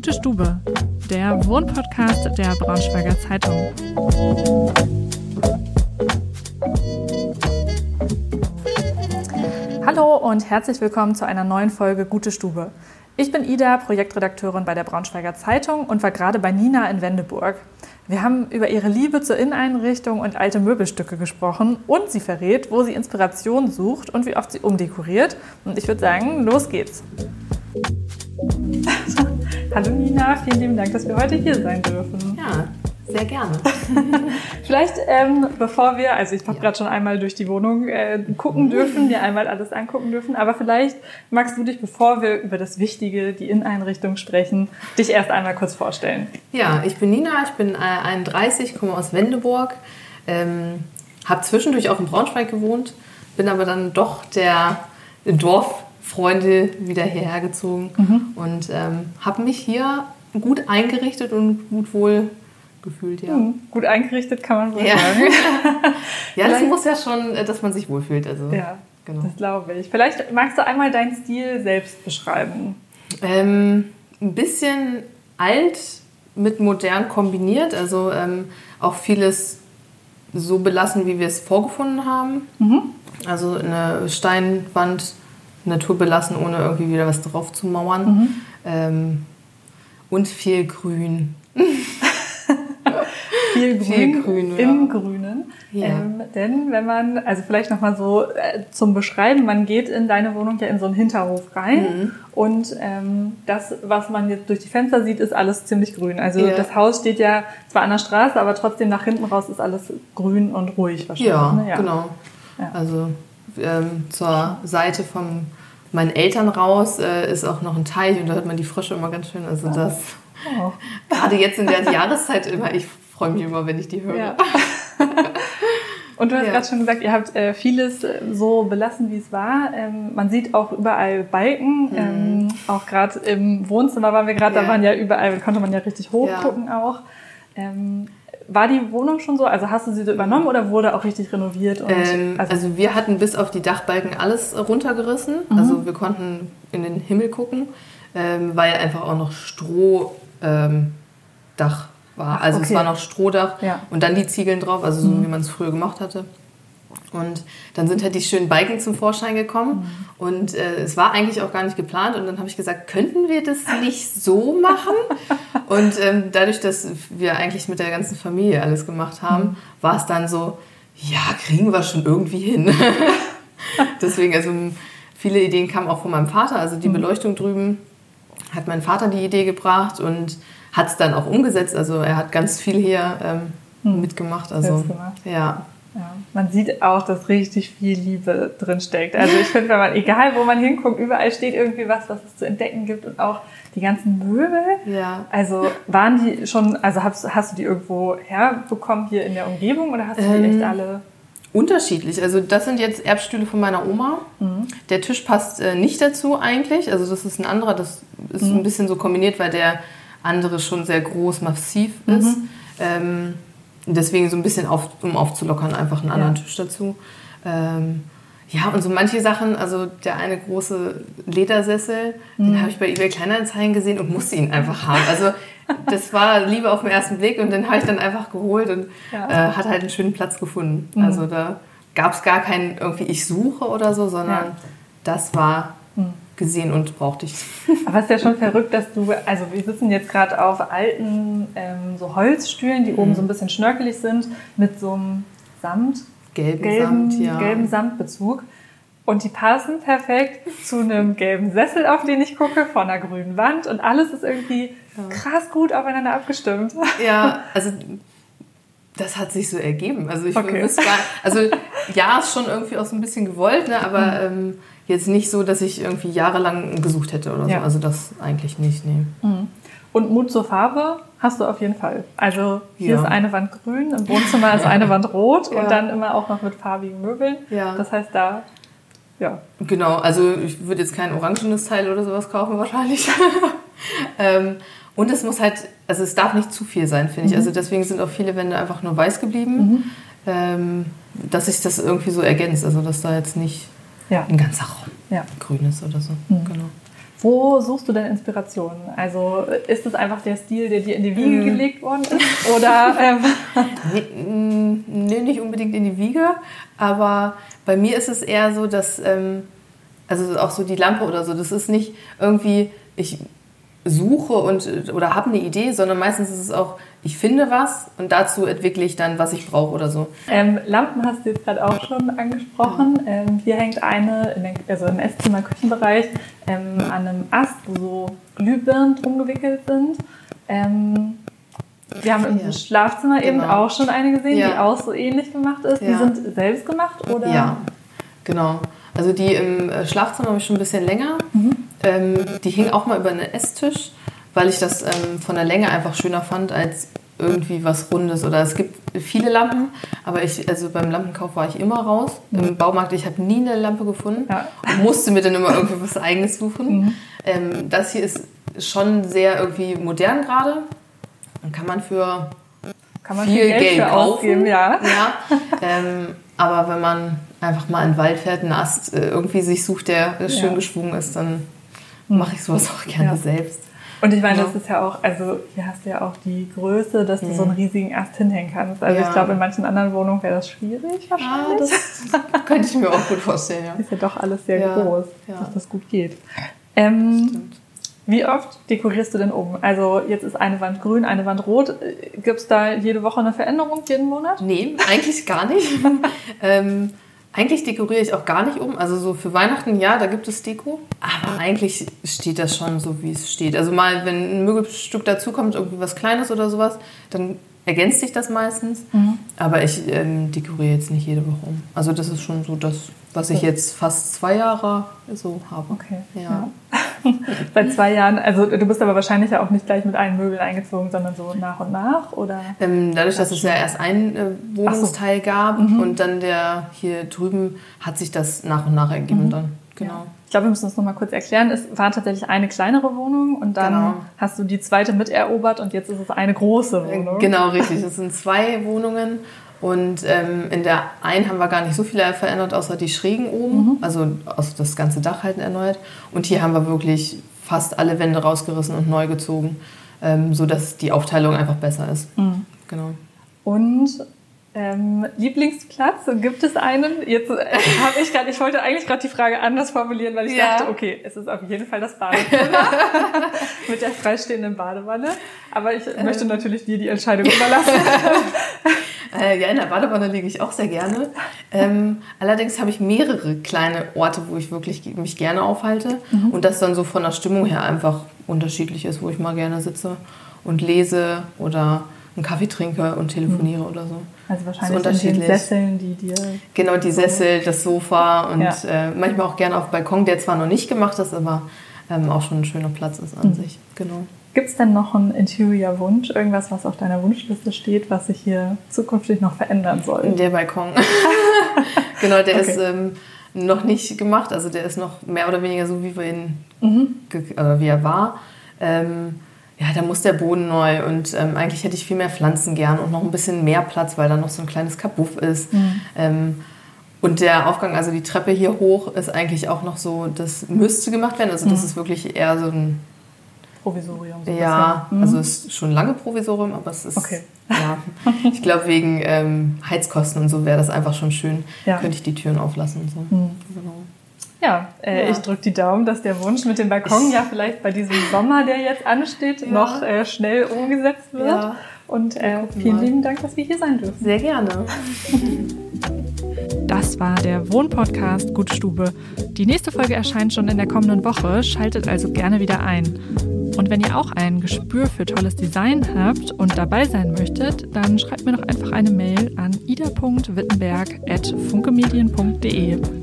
Gute Stube, der Wohnpodcast der Braunschweiger Zeitung. Hallo und herzlich willkommen zu einer neuen Folge Gute Stube. Ich bin Ida, Projektredakteurin bei der Braunschweiger Zeitung und war gerade bei Nina in Wendeburg. Wir haben über ihre Liebe zur Inneneinrichtung und alte Möbelstücke gesprochen und sie verrät, wo sie Inspiration sucht und wie oft sie umdekoriert. Und ich würde sagen, los geht's. Hallo Nina, vielen lieben Dank, dass wir heute hier sein dürfen. Ja, sehr gerne. Vielleicht, ähm, bevor wir, also ich habe ja. gerade schon einmal durch die Wohnung äh, gucken dürfen, dir einmal alles angucken dürfen, aber vielleicht magst du dich, bevor wir über das Wichtige, die Inneneinrichtung sprechen, dich erst einmal kurz vorstellen. Ja, ich bin Nina, ich bin äh, 31, komme aus Wendeburg, ähm, habe zwischendurch auch in Braunschweig gewohnt, bin aber dann doch der Dorffreunde wieder hierher gezogen mhm. und ähm, habe mich hier gut eingerichtet und gut wohl gefühlt, ja. Hm, gut eingerichtet kann man wohl ja. sagen. ja, das muss ja schon, äh, dass man sich wohlfühlt. Also, ja, genau. das glaube ich. Vielleicht magst du einmal deinen Stil selbst beschreiben. Ähm, ein bisschen alt mit modern kombiniert, also ähm, auch vieles so belassen, wie wir es vorgefunden haben. Mhm. Also eine Steinwand naturbelassen, ohne irgendwie wieder was drauf zu mauern. Mhm. Ähm, und viel Grün. viel Grün, viel Grün im ja. Grünen. Ja. Ähm, denn wenn man, also vielleicht nochmal so äh, zum Beschreiben, man geht in deine Wohnung ja in so einen Hinterhof rein mhm. und ähm, das, was man jetzt durch die Fenster sieht, ist alles ziemlich grün. Also ja. das Haus steht ja zwar an der Straße, aber trotzdem nach hinten raus ist alles grün und ruhig wahrscheinlich. Ja, ne? ja. genau. Also ähm, zur Seite von meinen Eltern raus äh, ist auch noch ein Teich und da hört man die Frösche immer ganz schön. Also das oh. gerade jetzt in der Jahreszeit immer, ich freue mich immer, wenn ich die höre. Ja. Und du hast ja. gerade schon gesagt, ihr habt äh, vieles äh, so belassen, wie es war. Ähm, man sieht auch überall Balken. Mhm. Ähm, auch gerade im Wohnzimmer waren wir gerade, ja. da waren ja überall, konnte man ja richtig hochgucken ja. auch. Ähm, war die Wohnung schon so? Also hast du sie so übernommen oder wurde auch richtig renoviert? Ähm, also, also, wir hatten bis auf die Dachbalken alles runtergerissen. Mhm. Also wir konnten in den Himmel gucken, ähm, weil einfach auch noch Strohdach ähm, war. Also okay. es war noch Strohdach ja. und dann die Ziegeln drauf, also so mhm. wie man es früher gemacht hatte. Und dann sind halt die schönen Balken zum Vorschein gekommen. Mhm. Und äh, es war eigentlich auch gar nicht geplant. Und dann habe ich gesagt, könnten wir das nicht so machen? und ähm, dadurch, dass wir eigentlich mit der ganzen Familie alles gemacht haben, mhm. war es dann so, ja, kriegen wir schon irgendwie hin. Deswegen, also viele Ideen kamen auch von meinem Vater. Also die mhm. Beleuchtung drüben hat mein Vater die Idee gebracht. Und hat es dann auch umgesetzt. Also er hat ganz viel hier ähm, hm. mitgemacht. Also ja. Ja, man sieht auch, dass richtig viel Liebe drin steckt. Also ich finde, wenn man, egal wo man hinguckt, überall steht irgendwie was, was es zu entdecken gibt und auch die ganzen Möbel. Ja. Also waren die schon, also hast, hast du die irgendwo herbekommen hier in der Umgebung oder hast du die ähm, echt alle? Unterschiedlich. Also das sind jetzt Erbstühle von meiner Oma. Mhm. Der Tisch passt äh, nicht dazu eigentlich. Also das ist ein anderer, das ist mhm. ein bisschen so kombiniert, weil der andere schon sehr groß, massiv ist. Mhm. Ähm, deswegen so ein bisschen, auf, um aufzulockern, einfach einen anderen ja. Tisch dazu. Ähm, ja, und so manche Sachen, also der eine große Ledersessel, mhm. den habe ich bei eBay Kleinanzeigen gesehen und musste ihn einfach haben. Also das war Liebe auf den ersten Blick und den habe ich dann einfach geholt und ja. äh, hat halt einen schönen Platz gefunden. Mhm. Also da gab es gar keinen irgendwie ich suche oder so, sondern ja. das war mhm gesehen und brauchte ich. Aber es ist ja schon verrückt, dass du, also wir sitzen jetzt gerade auf alten ähm, so Holzstühlen, die mhm. oben so ein bisschen schnörkelig sind, mit so einem Samt, gelben, gelben, Samt, ja. gelben Samtbezug. Und die passen perfekt zu einem gelben Sessel, auf den ich gucke, von einer grünen Wand. Und alles ist irgendwie ja. krass gut aufeinander abgestimmt. Ja, also das hat sich so ergeben. Also ich okay. gar, also ja, ist schon irgendwie auch so ein bisschen gewollt, ne? aber mhm. ähm, jetzt nicht so, dass ich irgendwie jahrelang gesucht hätte oder so. Ja. Also das eigentlich nicht, nee. Mhm. Und Mut zur Farbe hast du auf jeden Fall. Also hier ja. ist eine Wand grün, im Wohnzimmer ist eine Wand rot ja. und dann immer auch noch mit farbigen Möbeln. Ja. Das heißt da, ja. Genau, also ich würde jetzt kein orangenes Teil oder sowas kaufen wahrscheinlich. ähm, und es muss halt, also es darf nicht zu viel sein, finde ich. Mhm. Also deswegen sind auch viele Wände einfach nur weiß geblieben, mhm. ähm, dass sich das irgendwie so ergänzt. Also dass da jetzt nicht ja. ein ganzer Raum ja. grün ist oder so. Mhm. Genau. Wo suchst du denn Inspirationen? Also ist es einfach der Stil, der dir in die Wiege mhm. gelegt worden ist? Oder, ähm nee, nicht unbedingt in die Wiege, aber bei mir ist es eher so, dass, ähm, also auch so die Lampe oder so, das ist nicht irgendwie, ich suche und oder habe eine Idee, sondern meistens ist es auch, ich finde was und dazu entwickle ich dann, was ich brauche oder so. Ähm, Lampen hast du jetzt gerade auch schon angesprochen. Ähm, hier hängt eine, den, also im Esszimmer, Küchenbereich, ähm, an einem Ast, wo so Glühbirnen drum gewickelt sind. Ähm, wir haben im ja. Schlafzimmer genau. eben auch schon eine gesehen, ja. die auch so ähnlich gemacht ist. Ja. Die sind selbst gemacht, oder? Ja, genau. Also die im Schlafzimmer habe ich schon ein bisschen länger. Mhm. Ähm, die hing auch mal über einen Esstisch, weil ich das ähm, von der Länge einfach schöner fand als irgendwie was Rundes. Oder es gibt viele Lampen, aber ich, also beim Lampenkauf war ich immer raus. Mhm. Im Baumarkt, ich habe nie eine Lampe gefunden ja. und musste mir dann immer irgendwie was Eigenes suchen. Mhm. Ähm, das hier ist schon sehr irgendwie modern gerade. Und kann man für kann man viel, viel Geld, Geld kaufen. Ausgeben, ja. ja. Ähm, aber wenn man einfach mal in den Wald fährt, einen Ast äh, irgendwie sich sucht, der schön ja. geschwungen ist, dann hm. mache ich sowas auch gerne ja. selbst. Und ich meine, ja. das ist ja auch, also hier hast du ja auch die Größe, dass du mhm. so einen riesigen Ast hinhängen kannst. Also ja. ich glaube, in manchen anderen Wohnungen wäre das schwierig ah, wahrscheinlich. Ah, das könnte ich mir auch gut vorstellen, ja. Ist ja doch alles sehr groß, dass das gut geht. Ähm, Stimmt. Wie oft dekorierst du denn oben? Also jetzt ist eine Wand grün, eine Wand rot. Gibt es da jede Woche eine Veränderung, jeden Monat? Nee, eigentlich gar nicht. ähm, eigentlich dekoriere ich auch gar nicht um. Also so für Weihnachten, ja, da gibt es Deko. Aber eigentlich steht das schon so, wie es steht. Also mal, wenn ein Möbelstück dazukommt, irgendwie was Kleines oder sowas, dann ergänzt sich das meistens. Mhm. Aber ich ähm, dekoriere jetzt nicht jede Woche um. Also das ist schon so das, was ich jetzt fast zwei Jahre so habe. Okay. Ja. ja. Seit zwei Jahren, also du bist aber wahrscheinlich ja auch nicht gleich mit allen Möbeln eingezogen, sondern so nach und nach, oder? Ähm, dadurch, dass es ja erst ein äh, Wohnungsteil so. gab mhm. und dann der hier drüben, hat sich das nach und nach ergeben mhm. dann. Genau. Ja. Ich glaube, wir müssen das nochmal kurz erklären. Es war tatsächlich eine kleinere Wohnung und dann genau. hast du die zweite miterobert und jetzt ist es eine große äh, Wohnung. Genau, richtig. Es sind zwei Wohnungen und ähm, in der einen haben wir gar nicht so viel verändert, außer die Schrägen oben, mhm. also, also das ganze Dach halt erneuert. Und hier haben wir wirklich fast alle Wände rausgerissen und neu gezogen, ähm, sodass die Aufteilung einfach besser ist. Mhm. Genau. Und ähm, Lieblingsplatz, gibt es einen? Jetzt äh, habe ich gerade, ich wollte eigentlich gerade die Frage anders formulieren, weil ich ja. dachte, okay, es ist auf jeden Fall das Badezimmer mit der freistehenden Badewanne. Aber ich äh. möchte natürlich dir die Entscheidung überlassen. äh, ja, in der Badewanne liege ich auch sehr gerne. Ähm, allerdings habe ich mehrere kleine Orte, wo ich wirklich mich gerne aufhalte mhm. und das dann so von der Stimmung her einfach unterschiedlich ist, wo ich mal gerne sitze und lese oder einen Kaffee trinke und telefoniere mhm. oder so. Also wahrscheinlich so in den Sesseln, die dir... Genau, die Sessel, das Sofa und ja. äh, manchmal auch gerne auf Balkon, der zwar noch nicht gemacht ist, aber ähm, auch schon ein schöner Platz ist an mhm. sich. Genau. Gibt es denn noch einen Interior-Wunsch, irgendwas, was auf deiner Wunschliste steht, was sich hier zukünftig noch verändern soll? Der Balkon. genau, der okay. ist ähm, noch nicht gemacht, also der ist noch mehr oder weniger so, wie wir ihn, mhm. oder wie er war. Ähm, ja, da muss der Boden neu und ähm, eigentlich hätte ich viel mehr Pflanzen gern und noch ein bisschen mehr Platz, weil da noch so ein kleines Kabuff ist. Mhm. Ähm, und der Aufgang, also die Treppe hier hoch, ist eigentlich auch noch so, das müsste gemacht werden. Also das mhm. ist wirklich eher so ein Provisorium. So ja, mhm. also es ist schon lange Provisorium, aber es ist, okay. ja, ich glaube wegen ähm, Heizkosten und so wäre das einfach schon schön, ja. könnte ich die Türen auflassen. So. Mhm. Genau. Ja, äh, ja. ich drücke die Daumen, dass der Wunsch mit dem Balkon ja vielleicht bei diesem Sommer, der jetzt ansteht, ja. noch äh, schnell umgesetzt wird. Ja. Und äh, vielen mal. lieben Dank, dass wir hier sein dürfen. Sehr gerne. Das war der Wohnpodcast Gutstube. Die nächste Folge erscheint schon in der kommenden Woche. Schaltet also gerne wieder ein. Und wenn ihr auch ein Gespür für tolles Design habt und dabei sein möchtet, dann schreibt mir doch einfach eine Mail an ida.wittenberg.funkemedien.de.